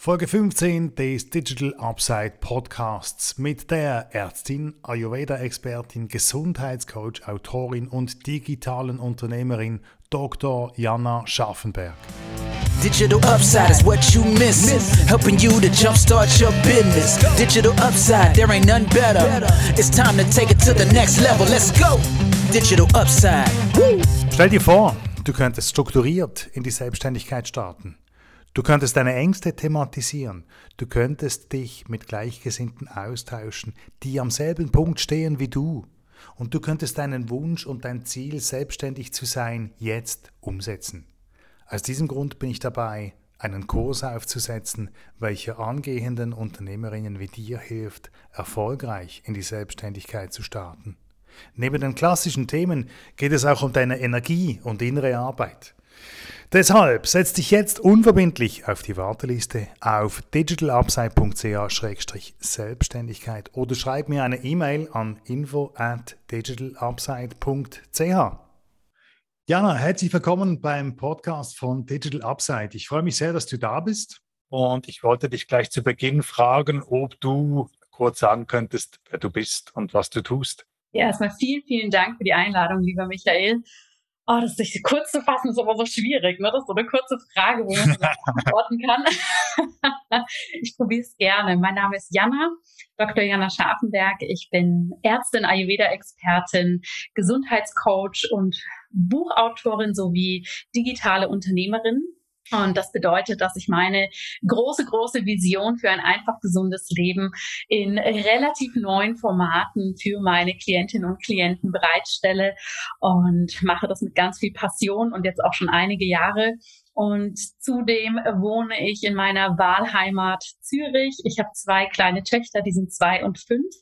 Folge 15 des Digital Upside Podcasts mit der Ärztin, Ayurveda-Expertin, Gesundheitscoach, Autorin und digitalen Unternehmerin Dr. Jana Scharfenberg. Digital Upside is what you miss. Helping you to jumpstart your business. Digital Upside, there ain't none better. It's time to take it to the next level. Let's go. Digital Upside. Stell dir vor, du könntest strukturiert in die Selbstständigkeit starten. Du könntest deine Ängste thematisieren. Du könntest dich mit Gleichgesinnten austauschen, die am selben Punkt stehen wie du. Und du könntest deinen Wunsch und dein Ziel, selbstständig zu sein, jetzt umsetzen. Aus diesem Grund bin ich dabei, einen Kurs aufzusetzen, welcher angehenden Unternehmerinnen wie dir hilft, erfolgreich in die Selbstständigkeit zu starten. Neben den klassischen Themen geht es auch um deine Energie und innere Arbeit. Deshalb setz dich jetzt unverbindlich auf die Warteliste auf digitalupside.ch-selbstständigkeit oder schreib mir eine E-Mail an info at digitalupside.ch. Jana, herzlich willkommen beim Podcast von Digital Upside. Ich freue mich sehr, dass du da bist. Und ich wollte dich gleich zu Beginn fragen, ob du kurz sagen könntest, wer du bist und was du tust. Ja, erstmal vielen, vielen Dank für die Einladung, lieber Michael. Oh, das sich kurz zu fassen ist aber so schwierig, ne? Das ist so eine kurze Frage, wo man antworten kann. ich probiere es gerne. Mein Name ist Jana, Dr. Jana Scharfenberg. Ich bin Ärztin, Ayurveda-Expertin, Gesundheitscoach und Buchautorin sowie digitale Unternehmerin. Und das bedeutet, dass ich meine große, große Vision für ein einfach gesundes Leben in relativ neuen Formaten für meine Klientinnen und Klienten bereitstelle und mache das mit ganz viel Passion und jetzt auch schon einige Jahre. Und zudem wohne ich in meiner Wahlheimat Zürich. Ich habe zwei kleine Töchter, die sind zwei und fünf.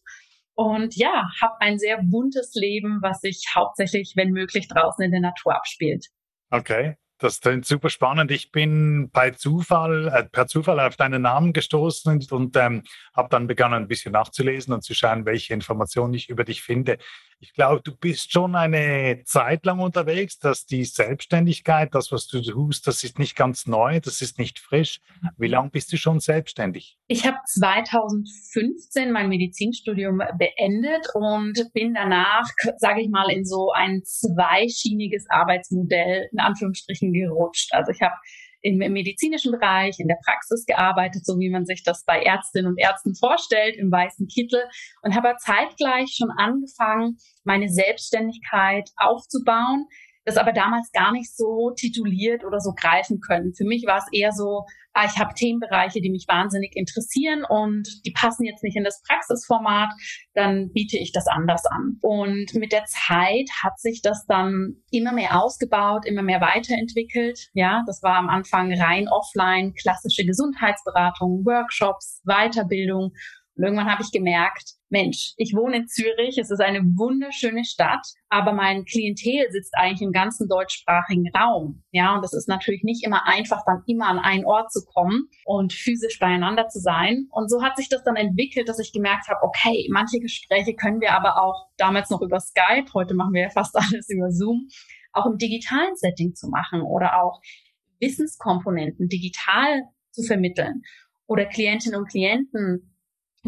Und ja, habe ein sehr buntes Leben, was sich hauptsächlich, wenn möglich, draußen in der Natur abspielt. Okay. Das klingt super spannend. Ich bin bei Zufall, äh, per Zufall auf deinen Namen gestoßen und, ähm, habe dann begonnen, ein bisschen nachzulesen und zu schauen, welche Informationen ich über dich finde. Ich glaube, du bist schon eine Zeit lang unterwegs, dass die Selbstständigkeit, das, was du tust, das ist nicht ganz neu, das ist nicht frisch. Wie lange bist du schon selbstständig? Ich habe 2015 mein Medizinstudium beendet und bin danach, sage ich mal, in so ein zweischieniges Arbeitsmodell in Anführungsstrichen gerutscht. Also ich habe im medizinischen Bereich, in der Praxis gearbeitet, so wie man sich das bei Ärztinnen und Ärzten vorstellt, im weißen Kittel und habe zeitgleich schon angefangen, meine Selbstständigkeit aufzubauen, das aber damals gar nicht so tituliert oder so greifen können. Für mich war es eher so, ah, ich habe Themenbereiche, die mich wahnsinnig interessieren und die passen jetzt nicht in das Praxisformat, dann biete ich das anders an. Und mit der Zeit hat sich das dann immer mehr ausgebaut, immer mehr weiterentwickelt. Ja, das war am Anfang rein offline, klassische Gesundheitsberatung, Workshops, Weiterbildung. Und irgendwann habe ich gemerkt, Mensch, ich wohne in Zürich, es ist eine wunderschöne Stadt, aber mein Klientel sitzt eigentlich im ganzen deutschsprachigen Raum. Ja, und das ist natürlich nicht immer einfach, dann immer an einen Ort zu kommen und physisch beieinander zu sein. Und so hat sich das dann entwickelt, dass ich gemerkt habe, okay, manche Gespräche können wir aber auch damals noch über Skype, heute machen wir ja fast alles über Zoom, auch im digitalen Setting zu machen oder auch Wissenskomponenten digital zu vermitteln oder Klientinnen und Klienten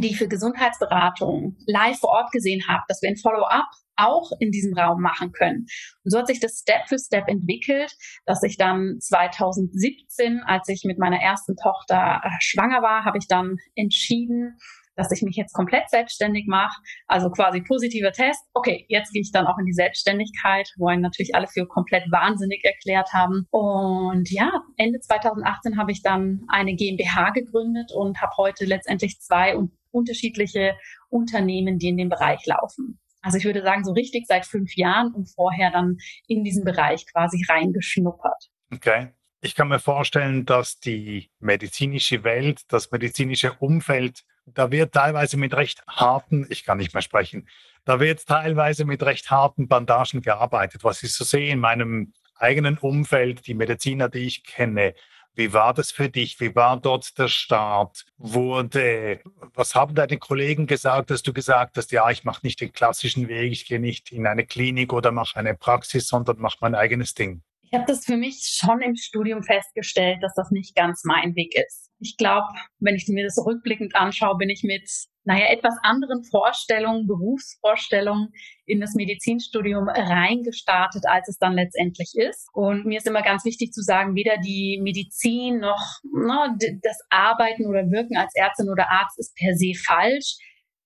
die ich für Gesundheitsberatung live vor Ort gesehen habe, dass wir ein Follow-up auch in diesem Raum machen können. Und so hat sich das Step für Step entwickelt, dass ich dann 2017, als ich mit meiner ersten Tochter äh, schwanger war, habe ich dann entschieden, dass ich mich jetzt komplett selbstständig mache. Also quasi positiver Test. Okay, jetzt gehe ich dann auch in die Selbstständigkeit, wo einen natürlich alle für komplett wahnsinnig erklärt haben. Und ja, Ende 2018 habe ich dann eine GmbH gegründet und habe heute letztendlich zwei unterschiedliche Unternehmen, die in dem Bereich laufen. Also ich würde sagen, so richtig seit fünf Jahren und vorher dann in diesen Bereich quasi reingeschnuppert. Okay. Ich kann mir vorstellen, dass die medizinische Welt, das medizinische Umfeld, da wird teilweise mit recht harten, ich kann nicht mehr sprechen, da wird teilweise mit recht harten Bandagen gearbeitet. Was ich so sehe in meinem eigenen Umfeld, die Mediziner, die ich kenne, wie war das für dich? Wie war dort der Start? Wurde, was haben deine Kollegen gesagt, dass du gesagt hast, ja, ich mache nicht den klassischen Weg, ich gehe nicht in eine Klinik oder mache eine Praxis, sondern mache mein eigenes Ding? Ich habe das für mich schon im Studium festgestellt, dass das nicht ganz mein Weg ist. Ich glaube, wenn ich mir das rückblickend anschaue, bin ich mit, naja, etwas anderen Vorstellungen, Berufsvorstellungen in das Medizinstudium reingestartet, als es dann letztendlich ist. Und mir ist immer ganz wichtig zu sagen, weder die Medizin noch ne, das Arbeiten oder Wirken als Ärztin oder Arzt ist per se falsch.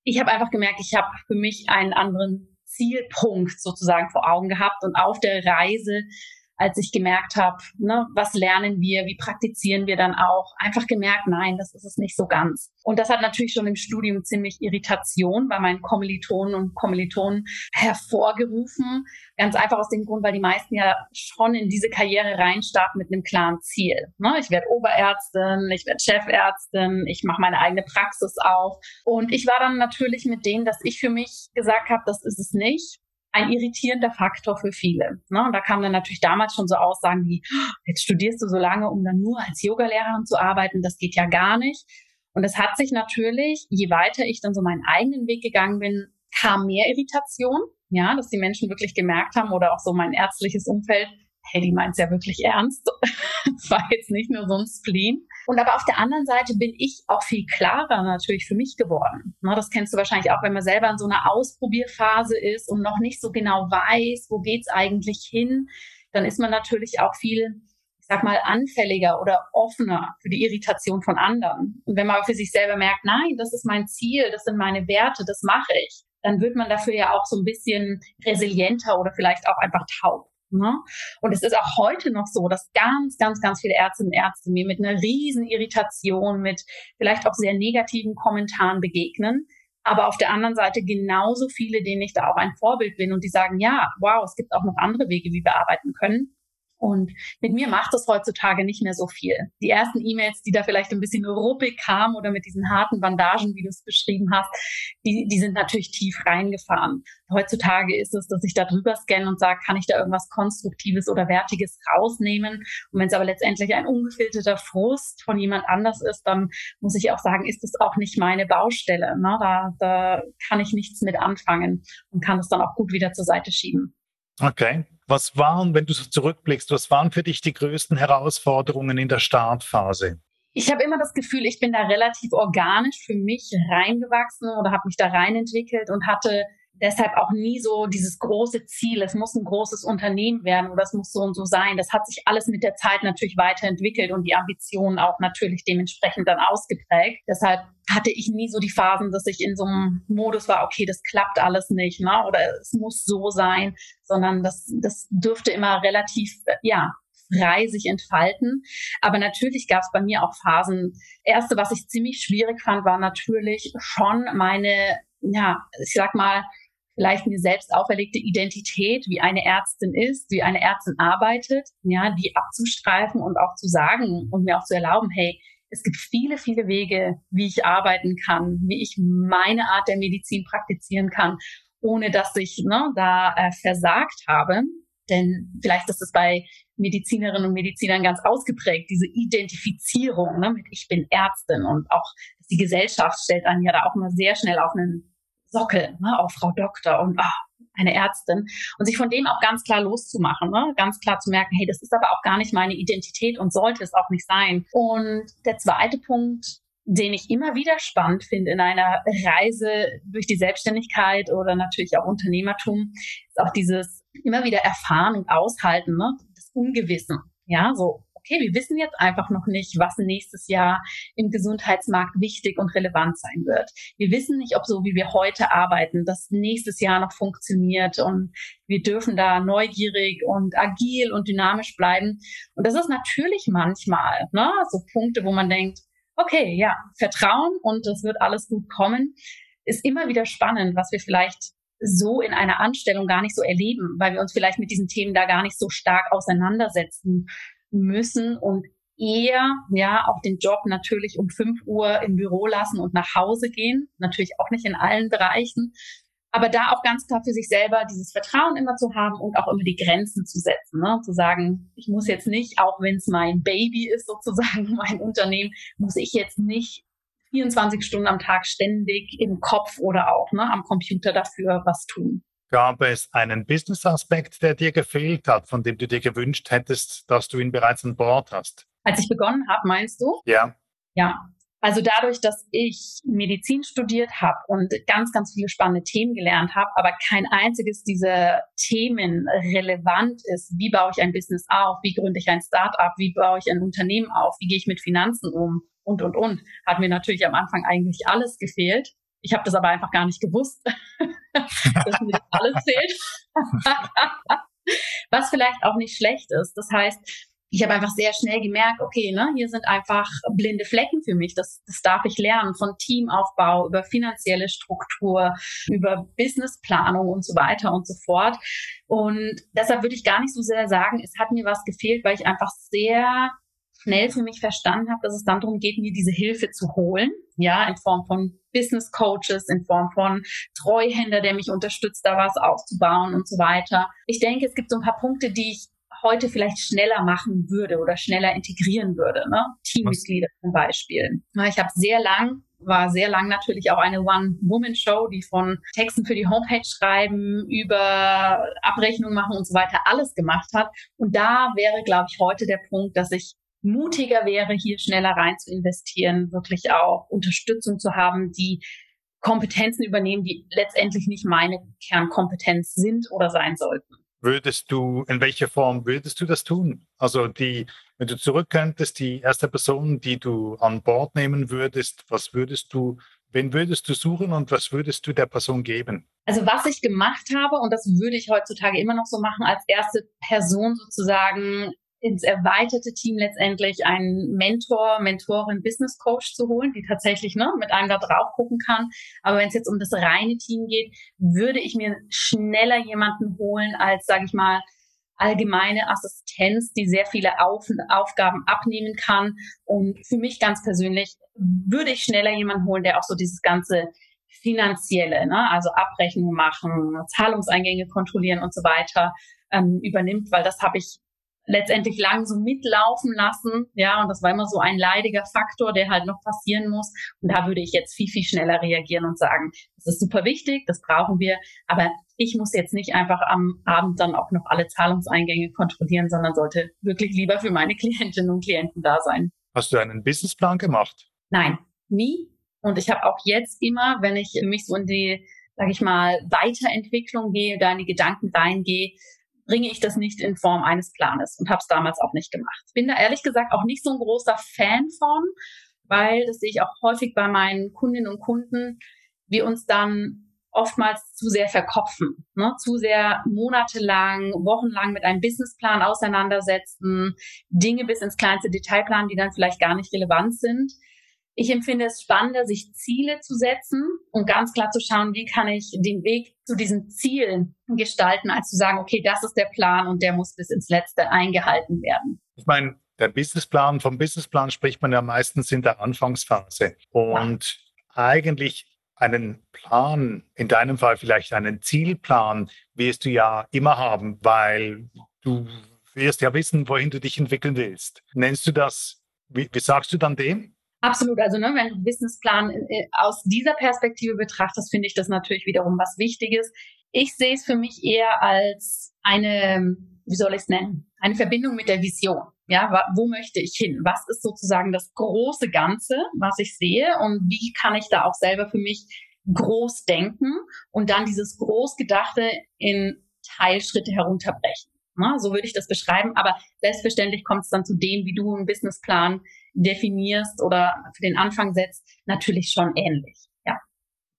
Ich habe einfach gemerkt, ich habe für mich einen anderen Zielpunkt sozusagen vor Augen gehabt und auf der Reise als ich gemerkt habe, ne, was lernen wir, wie praktizieren wir dann auch, einfach gemerkt, nein, das ist es nicht so ganz. Und das hat natürlich schon im Studium ziemlich Irritation bei meinen Kommilitonen und Kommilitonen hervorgerufen. Ganz einfach aus dem Grund, weil die meisten ja schon in diese Karriere reinstarten mit einem klaren Ziel. Ne? Ich werde Oberärztin, ich werde Chefärztin, ich mache meine eigene Praxis auf. Und ich war dann natürlich mit denen, dass ich für mich gesagt habe, das ist es nicht ein irritierender Faktor für viele. Ne? Und da kamen dann natürlich damals schon so Aussagen wie, jetzt studierst du so lange, um dann nur als Yogalehrerin zu arbeiten, das geht ja gar nicht. Und es hat sich natürlich, je weiter ich dann so meinen eigenen Weg gegangen bin, kam mehr Irritation, ja, dass die Menschen wirklich gemerkt haben oder auch so mein ärztliches Umfeld, hey, die meint's ja wirklich ernst. Es war jetzt nicht nur so ein Spleen. Und aber auf der anderen Seite bin ich auch viel klarer natürlich für mich geworden. Das kennst du wahrscheinlich auch, wenn man selber in so einer Ausprobierphase ist und noch nicht so genau weiß, wo geht's eigentlich hin, dann ist man natürlich auch viel ich sag mal, anfälliger oder offener für die Irritation von anderen. Und wenn man für sich selber merkt, nein, das ist mein Ziel, das sind meine Werte, das mache ich, dann wird man dafür ja auch so ein bisschen resilienter oder vielleicht auch einfach taub. Ne? Und es ist auch heute noch so, dass ganz, ganz, ganz viele Ärztinnen und Ärzte mir mit einer riesen Irritation, mit vielleicht auch sehr negativen Kommentaren begegnen. Aber auf der anderen Seite genauso viele, denen ich da auch ein Vorbild bin und die sagen, ja, wow, es gibt auch noch andere Wege, wie wir arbeiten können. Und mit mir macht es heutzutage nicht mehr so viel. Die ersten E-Mails, die da vielleicht ein bisschen ruppig kamen oder mit diesen harten Bandagen, wie du es beschrieben hast, die, die sind natürlich tief reingefahren. Heutzutage ist es, dass ich da drüber scanne und sage, kann ich da irgendwas Konstruktives oder Wertiges rausnehmen? Und wenn es aber letztendlich ein ungefilterter Frust von jemand anders ist, dann muss ich auch sagen, ist es auch nicht meine Baustelle. Ne? Da, da kann ich nichts mit anfangen und kann es dann auch gut wieder zur Seite schieben. Okay. Was waren, wenn du so zurückblickst, was waren für dich die größten Herausforderungen in der Startphase? Ich habe immer das Gefühl, ich bin da relativ organisch für mich reingewachsen oder habe mich da reinentwickelt und hatte deshalb auch nie so dieses große Ziel, es muss ein großes Unternehmen werden oder es muss so und so sein. Das hat sich alles mit der Zeit natürlich weiterentwickelt und die Ambitionen auch natürlich dementsprechend dann ausgeprägt. Deshalb hatte ich nie so die Phasen, dass ich in so einem Modus war, okay, das klappt alles nicht, ne? oder es muss so sein, sondern das, das dürfte immer relativ, ja, frei sich entfalten. Aber natürlich gab es bei mir auch Phasen. Erste, was ich ziemlich schwierig fand, war natürlich schon meine, ja, ich sag mal, vielleicht mir selbst auferlegte Identität, wie eine Ärztin ist, wie eine Ärztin arbeitet, ja, die abzustreifen und auch zu sagen und mir auch zu erlauben, hey, es gibt viele, viele Wege, wie ich arbeiten kann, wie ich meine Art der Medizin praktizieren kann, ohne dass ich ne, da äh, versagt habe. Denn vielleicht ist es bei Medizinerinnen und Medizinern ganz ausgeprägt, diese Identifizierung ne, mit ich bin Ärztin und auch die Gesellschaft stellt einen ja da auch immer sehr schnell auf einen Sockel, ne, auch Frau Doktor und ah, eine Ärztin und sich von dem auch ganz klar loszumachen, ne? ganz klar zu merken, hey, das ist aber auch gar nicht meine Identität und sollte es auch nicht sein. Und der zweite Punkt, den ich immer wieder spannend finde in einer Reise durch die Selbstständigkeit oder natürlich auch Unternehmertum, ist auch dieses immer wieder erfahren und aushalten, ne? das Ungewissen. Ja, so okay, wir wissen jetzt einfach noch nicht, was nächstes Jahr im Gesundheitsmarkt wichtig und relevant sein wird. Wir wissen nicht, ob so wie wir heute arbeiten, das nächstes Jahr noch funktioniert und wir dürfen da neugierig und agil und dynamisch bleiben. Und das ist natürlich manchmal ne, so Punkte, wo man denkt, okay, ja, Vertrauen und es wird alles gut kommen, ist immer wieder spannend, was wir vielleicht so in einer Anstellung gar nicht so erleben, weil wir uns vielleicht mit diesen Themen da gar nicht so stark auseinandersetzen müssen und eher ja auch den Job natürlich um 5 Uhr im Büro lassen und nach Hause gehen. Natürlich auch nicht in allen Bereichen. Aber da auch ganz klar für sich selber dieses Vertrauen immer zu haben und auch immer die Grenzen zu setzen. Ne? Zu sagen, ich muss jetzt nicht, auch wenn es mein Baby ist sozusagen, mein Unternehmen, muss ich jetzt nicht 24 Stunden am Tag ständig im Kopf oder auch ne, am Computer dafür was tun. Gab es einen Business-Aspekt, der dir gefehlt hat, von dem du dir gewünscht hättest, dass du ihn bereits an Bord hast? Als ich begonnen habe, meinst du? Ja. Ja, also dadurch, dass ich Medizin studiert habe und ganz, ganz viele spannende Themen gelernt habe, aber kein einziges dieser Themen relevant ist, wie baue ich ein Business auf, wie gründe ich ein Startup, wie baue ich ein Unternehmen auf, wie gehe ich mit Finanzen um und, und, und, hat mir natürlich am Anfang eigentlich alles gefehlt. Ich habe das aber einfach gar nicht gewusst, dass mir das alles fehlt. Was vielleicht auch nicht schlecht ist. Das heißt, ich habe einfach sehr schnell gemerkt, okay, ne, hier sind einfach blinde Flecken für mich. Das, das darf ich lernen von Teamaufbau über finanzielle Struktur, über Businessplanung und so weiter und so fort. Und deshalb würde ich gar nicht so sehr sagen, es hat mir was gefehlt, weil ich einfach sehr schnell für mich verstanden habe, dass es dann darum geht, mir diese Hilfe zu holen, ja, in Form von Business Coaches, in Form von Treuhänder, der mich unterstützt, da was aufzubauen und so weiter. Ich denke, es gibt so ein paar Punkte, die ich heute vielleicht schneller machen würde oder schneller integrieren würde. Ne? Teammitglieder zum Beispiel. Ich habe sehr lang war sehr lang natürlich auch eine One-Woman-Show, die von Texten für die Homepage schreiben, über Abrechnung machen und so weiter alles gemacht hat. Und da wäre, glaube ich, heute der Punkt, dass ich mutiger wäre, hier schneller rein zu investieren, wirklich auch Unterstützung zu haben, die Kompetenzen übernehmen, die letztendlich nicht meine Kernkompetenz sind oder sein sollten würdest du, in welcher Form würdest du das tun? Also die, wenn du zurück könntest, die erste Person, die du an Bord nehmen würdest, was würdest du, wen würdest du suchen und was würdest du der Person geben? Also was ich gemacht habe, und das würde ich heutzutage immer noch so machen, als erste Person sozusagen ins erweiterte Team letztendlich einen Mentor, Mentorin, Business Coach zu holen, die tatsächlich ne, mit einem da drauf gucken kann. Aber wenn es jetzt um das reine Team geht, würde ich mir schneller jemanden holen als, sage ich mal, allgemeine Assistenz, die sehr viele Auf Aufgaben abnehmen kann. Und für mich ganz persönlich würde ich schneller jemanden holen, der auch so dieses ganze finanzielle, ne, also Abrechnung machen, Zahlungseingänge kontrollieren und so weiter ähm, übernimmt, weil das habe ich letztendlich lang so mitlaufen lassen. Ja, und das war immer so ein leidiger Faktor, der halt noch passieren muss. Und da würde ich jetzt viel, viel schneller reagieren und sagen, das ist super wichtig, das brauchen wir. Aber ich muss jetzt nicht einfach am Abend dann auch noch alle Zahlungseingänge kontrollieren, sondern sollte wirklich lieber für meine Klientinnen und Klienten da sein. Hast du einen Businessplan gemacht? Nein, nie. Und ich habe auch jetzt immer, wenn ich mich so in die, sage ich mal, Weiterentwicklung gehe, da in die Gedanken reingehe, bringe ich das nicht in Form eines Planes und habe es damals auch nicht gemacht. Bin da ehrlich gesagt auch nicht so ein großer Fan von, weil das sehe ich auch häufig bei meinen Kundinnen und Kunden, wir uns dann oftmals zu sehr verkopfen, ne? zu sehr monatelang, wochenlang mit einem Businessplan auseinandersetzen, Dinge bis ins kleinste Detail planen, die dann vielleicht gar nicht relevant sind. Ich empfinde es spannender, sich Ziele zu setzen und ganz klar zu schauen, wie kann ich den Weg zu diesen Zielen gestalten, als zu sagen, okay, das ist der Plan und der muss bis ins Letzte eingehalten werden. Ich meine, der Businessplan, vom Businessplan spricht man ja meistens in der Anfangsphase. Und ja. eigentlich einen Plan, in deinem Fall vielleicht einen Zielplan, wirst du ja immer haben, weil du wirst ja wissen, wohin du dich entwickeln willst. Nennst du das, wie, wie sagst du dann dem? Absolut. Also ne, wenn du Businessplan äh, aus dieser Perspektive betrachtest, finde ich das natürlich wiederum was Wichtiges. Ich sehe es für mich eher als eine, wie soll ich es nennen, eine Verbindung mit der Vision. Ja, wo möchte ich hin? Was ist sozusagen das große Ganze, was ich sehe? Und wie kann ich da auch selber für mich groß denken und dann dieses Großgedachte in Teilschritte herunterbrechen? Na, so würde ich das beschreiben. Aber selbstverständlich kommt es dann zu dem, wie du einen Businessplan definierst oder für den Anfang setzt, natürlich schon ähnlich. Ja.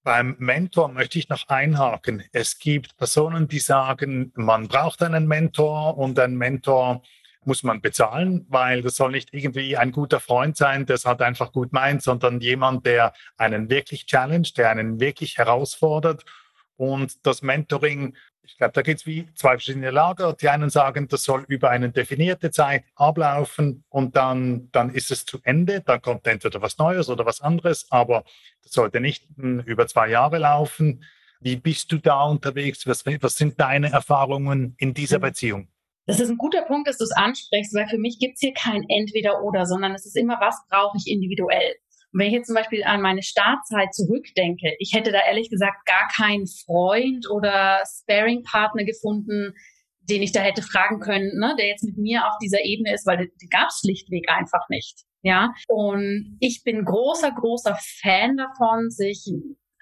Beim Mentor möchte ich noch einhaken. Es gibt Personen, die sagen, man braucht einen Mentor und ein Mentor muss man bezahlen, weil das soll nicht irgendwie ein guter Freund sein, der es halt einfach gut meint, sondern jemand, der einen wirklich challenge, der einen wirklich herausfordert. Und das Mentoring ich glaube, da gibt es wie zwei verschiedene Lager. Die einen sagen, das soll über eine definierte Zeit ablaufen und dann, dann ist es zu Ende. Dann kommt entweder was Neues oder was anderes, aber das sollte nicht hm, über zwei Jahre laufen. Wie bist du da unterwegs? Was, was sind deine Erfahrungen in dieser mhm. Beziehung? Das ist ein guter Punkt, dass du es ansprichst, weil für mich gibt es hier kein Entweder-Oder, sondern es ist immer, was brauche ich individuell. Und wenn ich jetzt zum Beispiel an meine Startzeit zurückdenke, ich hätte da ehrlich gesagt gar keinen Freund oder Sparing-Partner gefunden, den ich da hätte fragen können, ne, der jetzt mit mir auf dieser Ebene ist, weil die gab es schlichtweg einfach nicht. Ja, und ich bin großer, großer Fan davon, sich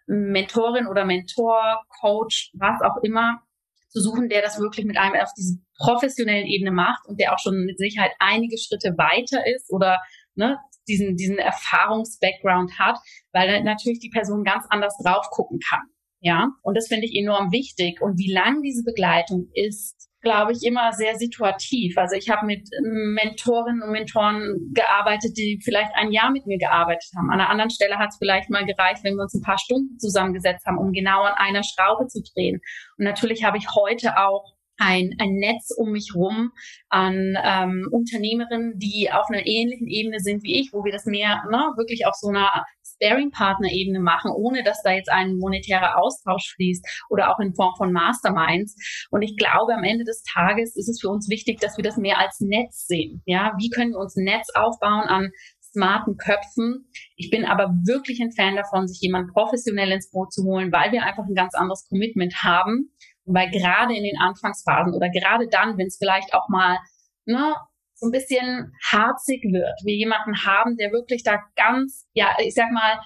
Mentorin oder Mentor, Coach, was auch immer, zu suchen, der das wirklich mit einem auf dieser professionellen Ebene macht und der auch schon mit Sicherheit einige Schritte weiter ist oder ne, diesen, diesen Erfahrungs-Background hat, weil natürlich die Person ganz anders drauf gucken kann. Ja, und das finde ich enorm wichtig. Und wie lang diese Begleitung ist, glaube ich, immer sehr situativ. Also ich habe mit Mentorinnen und Mentoren gearbeitet, die vielleicht ein Jahr mit mir gearbeitet haben. An einer anderen Stelle hat es vielleicht mal gereicht, wenn wir uns ein paar Stunden zusammengesetzt haben, um genau an einer Schraube zu drehen. Und natürlich habe ich heute auch ein, ein Netz um mich rum an ähm, Unternehmerinnen, die auf einer ähnlichen Ebene sind wie ich, wo wir das mehr ne, wirklich auf so einer Sparing-Partner-Ebene machen, ohne dass da jetzt ein monetärer Austausch fließt oder auch in Form von Masterminds. Und ich glaube, am Ende des Tages ist es für uns wichtig, dass wir das mehr als Netz sehen. Ja, wie können wir uns ein Netz aufbauen an smarten Köpfen. Ich bin aber wirklich ein Fan davon, sich jemand professionell ins Boot zu holen, weil wir einfach ein ganz anderes Commitment haben weil gerade in den Anfangsphasen oder gerade dann, wenn es vielleicht auch mal ne, so ein bisschen harzig wird, wir jemanden haben, der wirklich da ganz, ja, ich sag mal,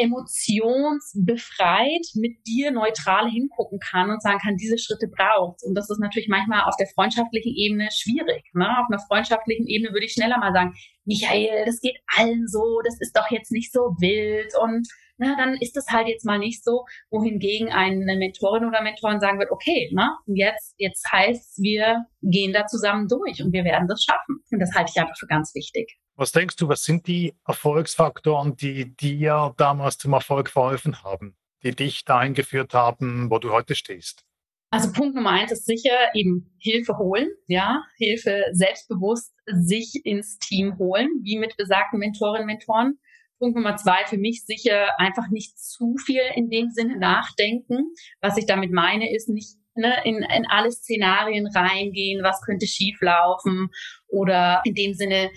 emotionsbefreit mit dir neutral hingucken kann und sagen kann, diese Schritte braucht. Und das ist natürlich manchmal auf der freundschaftlichen Ebene schwierig. Ne? Auf einer freundschaftlichen Ebene würde ich schneller mal sagen, Michael, das geht allen so, das ist doch jetzt nicht so wild und na, dann ist das halt jetzt mal nicht so, wohingegen eine Mentorin oder Mentorin sagen wird, okay, na, jetzt, jetzt heißt wir gehen da zusammen durch und wir werden das schaffen. Und das halte ich einfach für ganz wichtig. Was denkst du, was sind die Erfolgsfaktoren, die dir damals zum Erfolg verholfen haben, die dich dahin geführt haben, wo du heute stehst? Also Punkt Nummer eins ist sicher eben Hilfe holen, ja, Hilfe selbstbewusst sich ins Team holen, wie mit besagten Mentorinnen, Mentoren. Punkt Nummer zwei für mich sicher einfach nicht zu viel in dem Sinne nachdenken. Was ich damit meine, ist nicht ne, in, in alle Szenarien reingehen, was könnte schieflaufen oder in dem Sinne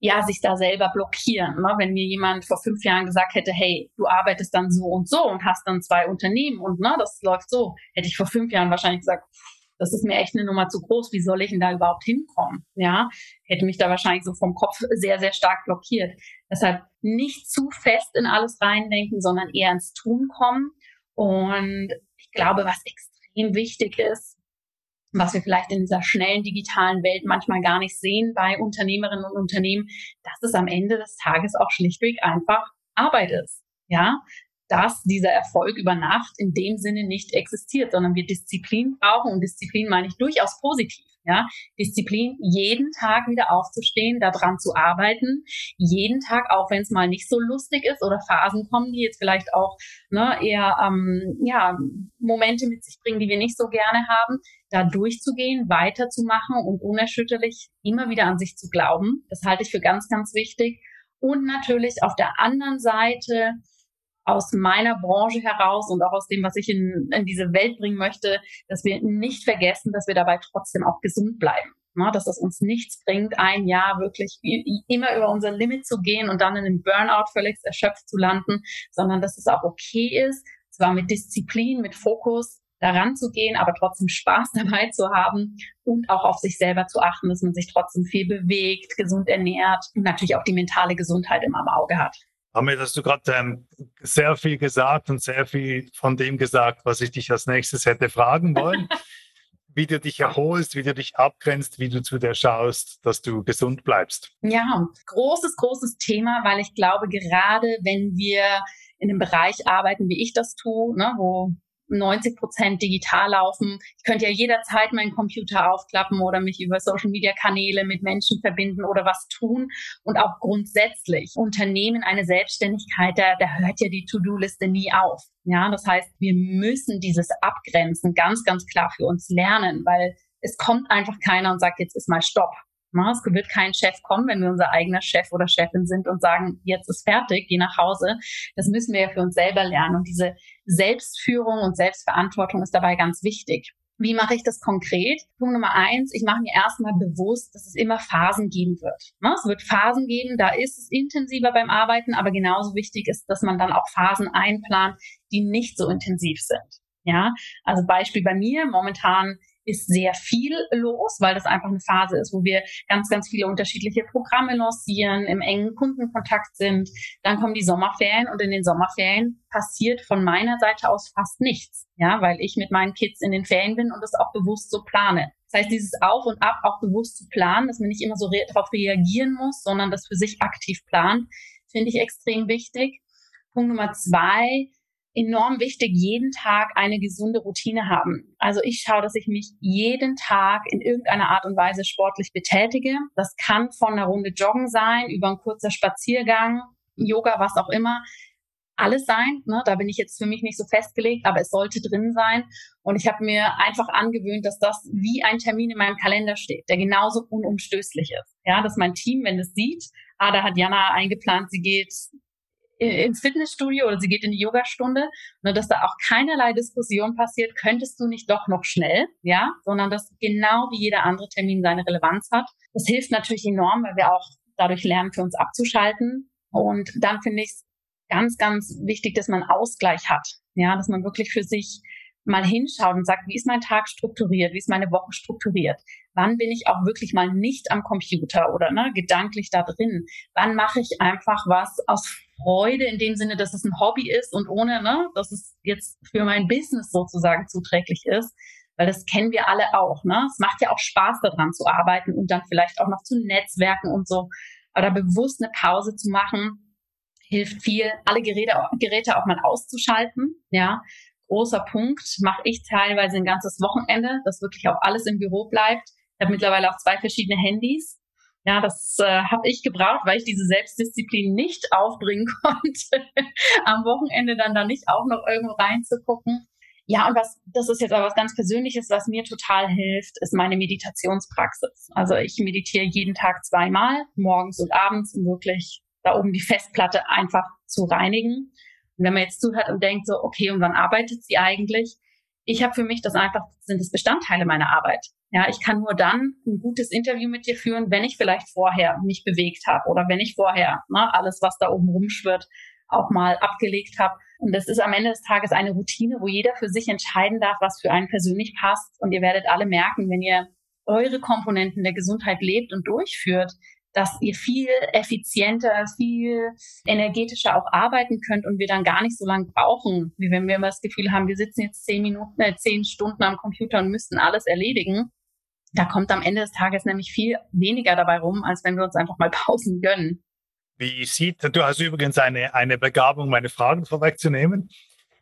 ja, sich da selber blockieren. Ne? Wenn mir jemand vor fünf Jahren gesagt hätte, hey, du arbeitest dann so und so und hast dann zwei Unternehmen und ne, das läuft so, hätte ich vor fünf Jahren wahrscheinlich gesagt, das ist mir echt eine Nummer zu groß, wie soll ich denn da überhaupt hinkommen? Ja, hätte mich da wahrscheinlich so vom Kopf sehr, sehr stark blockiert. Deshalb nicht zu fest in alles reindenken, sondern eher ins Tun kommen. Und ich glaube, was extrem wichtig ist, was wir vielleicht in dieser schnellen digitalen Welt manchmal gar nicht sehen bei Unternehmerinnen und Unternehmen, dass es am Ende des Tages auch schlichtweg einfach Arbeit ist. Ja, dass dieser Erfolg über Nacht in dem Sinne nicht existiert, sondern wir Disziplin brauchen und Disziplin meine ich durchaus positiv. Ja, Disziplin, jeden Tag wieder aufzustehen, daran zu arbeiten, jeden Tag, auch wenn es mal nicht so lustig ist oder Phasen kommen, die jetzt vielleicht auch ne, eher ähm, ja, Momente mit sich bringen, die wir nicht so gerne haben, da durchzugehen, weiterzumachen und unerschütterlich immer wieder an sich zu glauben. Das halte ich für ganz, ganz wichtig. Und natürlich auf der anderen Seite aus meiner Branche heraus und auch aus dem, was ich in, in diese Welt bringen möchte, dass wir nicht vergessen, dass wir dabei trotzdem auch gesund bleiben. Ne, dass es uns nichts bringt, ein Jahr wirklich immer über unser Limit zu gehen und dann in einem Burnout völlig erschöpft zu landen, sondern dass es auch okay ist, zwar mit Disziplin, mit Fokus daran zu gehen, aber trotzdem Spaß dabei zu haben und auch auf sich selber zu achten, dass man sich trotzdem viel bewegt, gesund ernährt und natürlich auch die mentale Gesundheit immer im Auge hat. Damit hast du gerade ähm, sehr viel gesagt und sehr viel von dem gesagt, was ich dich als nächstes hätte fragen wollen. wie du dich erholst, wie du dich abgrenzt, wie du zu dir schaust, dass du gesund bleibst. Ja, großes, großes Thema, weil ich glaube, gerade wenn wir in einem Bereich arbeiten, wie ich das tue, ne, wo 90 Prozent digital laufen. Ich könnte ja jederzeit meinen Computer aufklappen oder mich über Social Media Kanäle mit Menschen verbinden oder was tun. Und auch grundsätzlich Unternehmen eine Selbstständigkeit, da, da hört ja die To-Do-Liste nie auf. Ja, das heißt, wir müssen dieses Abgrenzen ganz, ganz klar für uns lernen, weil es kommt einfach keiner und sagt, jetzt ist mal Stopp. Es wird kein Chef kommen, wenn wir unser eigener Chef oder Chefin sind und sagen, jetzt ist fertig, geh nach Hause. Das müssen wir ja für uns selber lernen. Und diese Selbstführung und Selbstverantwortung ist dabei ganz wichtig. Wie mache ich das konkret? Punkt Nummer eins, ich mache mir erstmal bewusst, dass es immer Phasen geben wird. Es wird Phasen geben, da ist es intensiver beim Arbeiten, aber genauso wichtig ist, dass man dann auch Phasen einplant, die nicht so intensiv sind. Ja, also Beispiel bei mir, momentan ist sehr viel los, weil das einfach eine Phase ist, wo wir ganz, ganz viele unterschiedliche Programme lancieren, im engen Kundenkontakt sind. Dann kommen die Sommerferien und in den Sommerferien passiert von meiner Seite aus fast nichts, ja, weil ich mit meinen Kids in den Ferien bin und das auch bewusst so plane. Das heißt, dieses Auf und Ab auch bewusst zu planen, dass man nicht immer so re darauf reagieren muss, sondern das für sich aktiv plant, finde ich extrem wichtig. Punkt Nummer zwei, enorm wichtig, jeden Tag eine gesunde Routine haben. Also ich schaue, dass ich mich jeden Tag in irgendeiner Art und Weise sportlich betätige. Das kann von einer Runde Joggen sein, über ein kurzer Spaziergang, Yoga, was auch immer. Alles sein. Ne? Da bin ich jetzt für mich nicht so festgelegt, aber es sollte drin sein. Und ich habe mir einfach angewöhnt, dass das wie ein Termin in meinem Kalender steht, der genauso unumstößlich ist. Ja, dass mein Team, wenn es sieht, ah, da hat Jana eingeplant, sie geht ins Fitnessstudio oder sie geht in die Yogastunde, nur dass da auch keinerlei Diskussion passiert, könntest du nicht doch noch schnell, ja, sondern dass genau wie jeder andere Termin seine Relevanz hat. Das hilft natürlich enorm, weil wir auch dadurch lernen, für uns abzuschalten. Und dann finde ich es ganz, ganz wichtig, dass man Ausgleich hat, ja, dass man wirklich für sich mal hinschaut und sagt, wie ist mein Tag strukturiert, wie ist meine Woche strukturiert, wann bin ich auch wirklich mal nicht am Computer oder ne, gedanklich da drin, wann mache ich einfach was aus Freude in dem Sinne, dass es ein Hobby ist und ohne, ne, dass es jetzt für mein Business sozusagen zuträglich ist, weil das kennen wir alle auch. Ne? Es macht ja auch Spaß daran zu arbeiten und dann vielleicht auch noch zu netzwerken und so. Aber bewusst eine Pause zu machen, hilft viel, alle Geräte, Geräte auch mal auszuschalten, ja, großer Punkt, mache ich teilweise ein ganzes Wochenende, dass wirklich auch alles im Büro bleibt. Ich habe mittlerweile auch zwei verschiedene Handys. Ja, das äh, habe ich gebraucht, weil ich diese Selbstdisziplin nicht aufbringen konnte, am Wochenende dann da nicht auch noch irgendwo reinzugucken. Ja, und was, das ist jetzt aber was ganz Persönliches, was mir total hilft, ist meine Meditationspraxis. Also ich meditiere jeden Tag zweimal, morgens und abends, um wirklich da oben die Festplatte einfach zu reinigen. Und wenn man jetzt zuhört und denkt so, okay, und wann arbeitet sie eigentlich? Ich habe für mich das einfach, sind es Bestandteile meiner Arbeit. Ja, ich kann nur dann ein gutes Interview mit dir führen, wenn ich vielleicht vorher mich bewegt habe oder wenn ich vorher ne, alles, was da oben rumschwirrt, auch mal abgelegt habe. Und das ist am Ende des Tages eine Routine, wo jeder für sich entscheiden darf, was für einen persönlich passt. Und ihr werdet alle merken, wenn ihr eure Komponenten der Gesundheit lebt und durchführt, dass ihr viel effizienter, viel energetischer auch arbeiten könnt und wir dann gar nicht so lange brauchen, wie wenn wir immer das Gefühl haben, wir sitzen jetzt zehn Minuten, äh, zehn Stunden am Computer und müssten alles erledigen. Da kommt am Ende des Tages nämlich viel weniger dabei rum, als wenn wir uns einfach mal Pausen gönnen. Wie sieht, du hast übrigens eine, eine Begabung, meine Fragen vorwegzunehmen.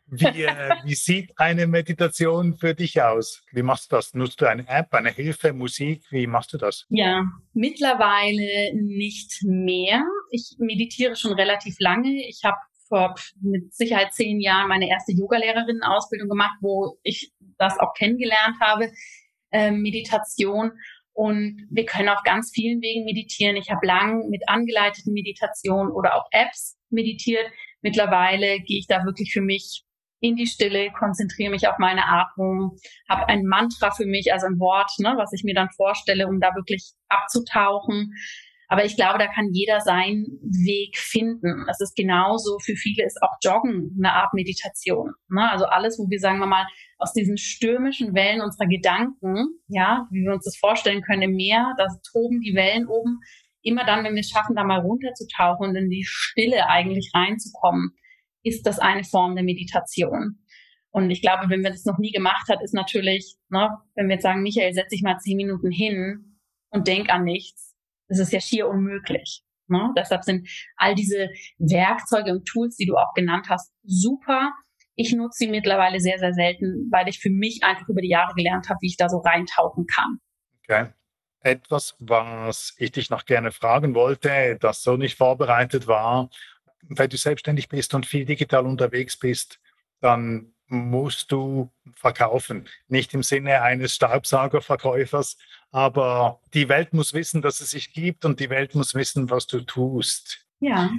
Wie, äh, wie sieht eine Meditation für dich aus? Wie machst du das? Nutzt du eine App, eine Hilfe, Musik? Wie machst du das? Ja, mittlerweile nicht mehr. Ich meditiere schon relativ lange. Ich habe vor mit Sicherheit zehn Jahren meine erste Yogalehrerinnen-Ausbildung gemacht, wo ich das auch kennengelernt habe, äh, Meditation. Und wir können auf ganz vielen Wegen meditieren. Ich habe lang mit angeleiteten Meditationen oder auch Apps meditiert. Mittlerweile gehe ich da wirklich für mich in die Stille, konzentriere mich auf meine Atmung, habe ein Mantra für mich, also ein Wort, ne, was ich mir dann vorstelle, um da wirklich abzutauchen. Aber ich glaube, da kann jeder seinen Weg finden. Es ist genauso, für viele ist auch Joggen eine Art Meditation. Ne? Also alles, wo wir, sagen wir mal, aus diesen stürmischen Wellen unserer Gedanken, ja, wie wir uns das vorstellen können im Meer, da toben die Wellen oben. Immer dann, wenn wir es schaffen, da mal runterzutauchen und in die Stille eigentlich reinzukommen, ist das eine Form der Meditation. Und ich glaube, wenn man das noch nie gemacht hat, ist natürlich, ne, wenn wir jetzt sagen, Michael, setz dich mal zehn Minuten hin und denk an nichts, das ist ja schier unmöglich. Ne? Deshalb sind all diese Werkzeuge und Tools, die du auch genannt hast, super. Ich nutze sie mittlerweile sehr, sehr selten, weil ich für mich einfach über die Jahre gelernt habe, wie ich da so reintauchen kann. Okay. Etwas, was ich dich noch gerne fragen wollte, das so nicht vorbereitet war wenn du selbstständig bist und viel digital unterwegs bist, dann musst du verkaufen. Nicht im Sinne eines Staubsaugerverkäufers, aber die Welt muss wissen, dass es sich gibt und die Welt muss wissen, was du tust. Ja.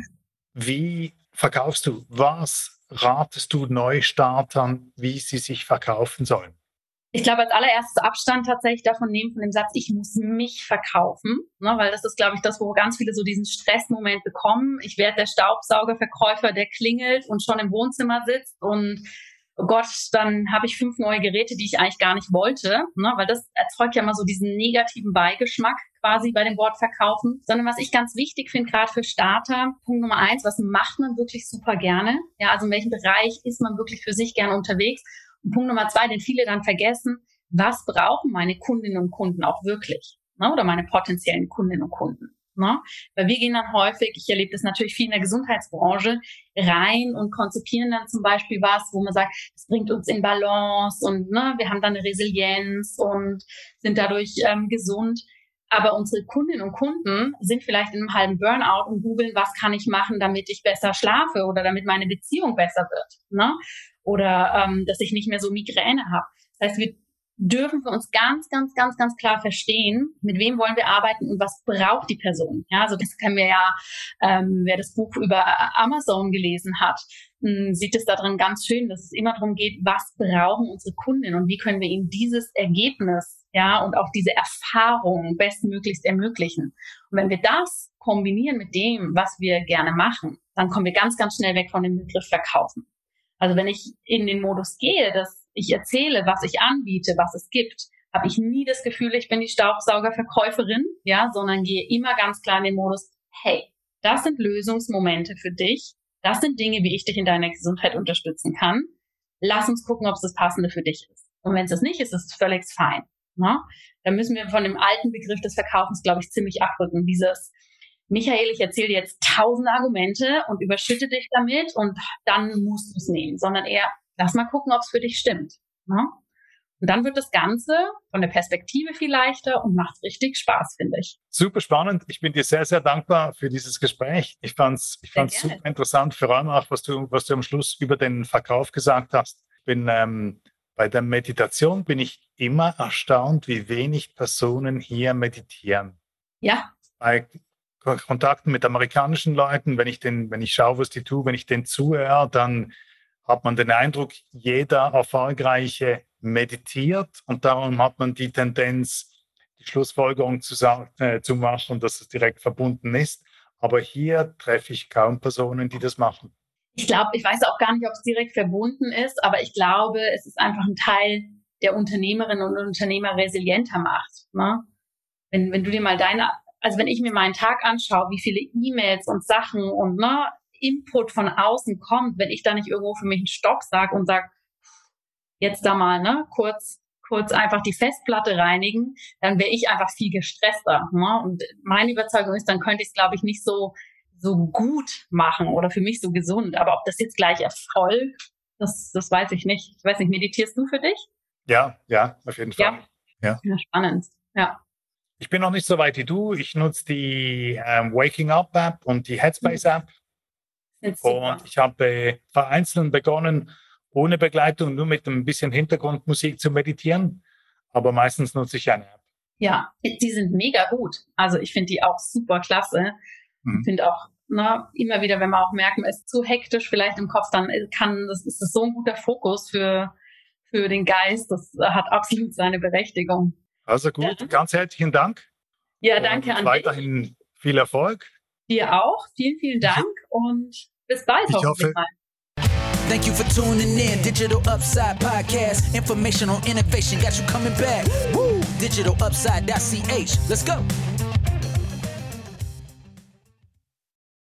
Wie verkaufst du? Was ratest du Neustartern, wie sie sich verkaufen sollen? ich glaube, als allererstes Abstand tatsächlich davon nehmen, von dem Satz, ich muss mich verkaufen, ne, weil das ist, glaube ich, das, wo ganz viele so diesen Stressmoment bekommen. Ich werde der Staubsaugerverkäufer, der klingelt und schon im Wohnzimmer sitzt und oh Gott, dann habe ich fünf neue Geräte, die ich eigentlich gar nicht wollte, ne? weil das erzeugt ja immer so diesen negativen Beigeschmack quasi bei dem Wort verkaufen, sondern was ich ganz wichtig finde, gerade für Starter, Punkt Nummer eins, was macht man wirklich super gerne? Ja, also in welchem Bereich ist man wirklich für sich gerne unterwegs? Und Punkt Nummer zwei, den viele dann vergessen, was brauchen meine Kundinnen und Kunden auch wirklich? Ne? Oder meine potenziellen Kundinnen und Kunden? Ne? Weil wir gehen dann häufig, ich erlebe das natürlich viel in der Gesundheitsbranche, rein und konzipieren dann zum Beispiel was, wo man sagt, es bringt uns in Balance und ne, wir haben dann eine Resilienz und sind dadurch ähm, gesund. Aber unsere Kundinnen und Kunden sind vielleicht in einem halben Burnout und googeln, was kann ich machen, damit ich besser schlafe oder damit meine Beziehung besser wird. Ne? Oder ähm, dass ich nicht mehr so Migräne habe. Das heißt, wir dürfen wir uns ganz, ganz, ganz, ganz klar verstehen, mit wem wollen wir arbeiten und was braucht die Person. Ja, also das können wir ja, ähm, wer das Buch über Amazon gelesen hat, hm, sieht es da drin ganz schön, dass es immer darum geht, was brauchen unsere Kundinnen und wie können wir ihnen dieses Ergebnis, ja, und auch diese Erfahrung bestmöglichst ermöglichen. Und wenn wir das kombinieren mit dem, was wir gerne machen, dann kommen wir ganz, ganz schnell weg von dem Begriff verkaufen. Also wenn ich in den Modus gehe, dass ich erzähle, was ich anbiete, was es gibt, habe ich nie das Gefühl, ich bin die Staubsaugerverkäuferin, ja, sondern gehe immer ganz klar in den Modus, hey, das sind Lösungsmomente für dich. Das sind Dinge, wie ich dich in deiner Gesundheit unterstützen kann. Lass uns gucken, ob es das Passende für dich ist. Und wenn es das nicht ist, ist es völlig fein. Ne? Da müssen wir von dem alten Begriff des Verkaufens, glaube ich, ziemlich abrücken. Dieses, Michael, ich erzähle dir jetzt tausend Argumente und überschütte dich damit und dann musst du es nehmen, sondern eher, lass mal gucken, ob es für dich stimmt. Ne? Und dann wird das Ganze von der Perspektive viel leichter und macht richtig Spaß, finde ich. Super spannend. Ich bin dir sehr, sehr dankbar für dieses Gespräch. Ich fand es ich fand's super interessant, vor allem auch, was du, was du am Schluss über den Verkauf gesagt hast. Bin, ähm, bei der Meditation bin ich immer erstaunt, wie wenig Personen hier meditieren. Ja. Bei Kontakten mit amerikanischen Leuten, wenn ich, den, wenn ich schaue, was die tun, wenn ich denen zuhöre, dann hat man den Eindruck, jeder Erfolgreiche meditiert und darum hat man die Tendenz, die Schlussfolgerung zu, äh, zu machen, dass es direkt verbunden ist. Aber hier treffe ich kaum Personen, die das machen. Ich glaube, ich weiß auch gar nicht, ob es direkt verbunden ist, aber ich glaube, es ist einfach ein Teil der Unternehmerinnen und Unternehmer resilienter macht. Ne? Wenn, wenn du dir mal deine, also wenn ich mir meinen Tag anschaue, wie viele E-Mails und Sachen und ne, Input von außen kommt, wenn ich da nicht irgendwo für mich einen Stopp sage und sage, jetzt da mal, ne, kurz, kurz einfach die Festplatte reinigen, dann wäre ich einfach viel gestresster. Ne? Und meine Überzeugung ist, dann könnte ich es, glaube ich, nicht so, so gut machen oder für mich so gesund. Aber ob das jetzt gleich Erfolg, das, das weiß ich nicht. Ich weiß nicht, meditierst du für dich? Ja, ja, auf jeden Fall. Ja, ja. spannend. Ja. Ich bin noch nicht so weit wie du. Ich nutze die ähm, Waking Up App und die Headspace. App. Und ich habe vereinzelt begonnen, ohne Begleitung, nur mit ein bisschen Hintergrundmusik zu meditieren. Aber meistens nutze ich eine App. Ja, die sind mega gut. Also ich finde die auch super klasse. Mhm. Ich finde auch ne, immer wieder, wenn man auch merkt, man ist zu hektisch vielleicht im Kopf, dann kann das ist das so ein guter Fokus für für den Geist. Das hat absolut seine Berechtigung. Also gut, ja. ganz herzlichen Dank. Ja, danke und an weiterhin dich. viel Erfolg. Dir auch. Vielen, vielen Dank und bis bald ich hoffe, mal. Thank you for tuning in. Digital Upside Podcast. Information on innovation got you coming back. Woo! DigitalUpside.ch. Let's go.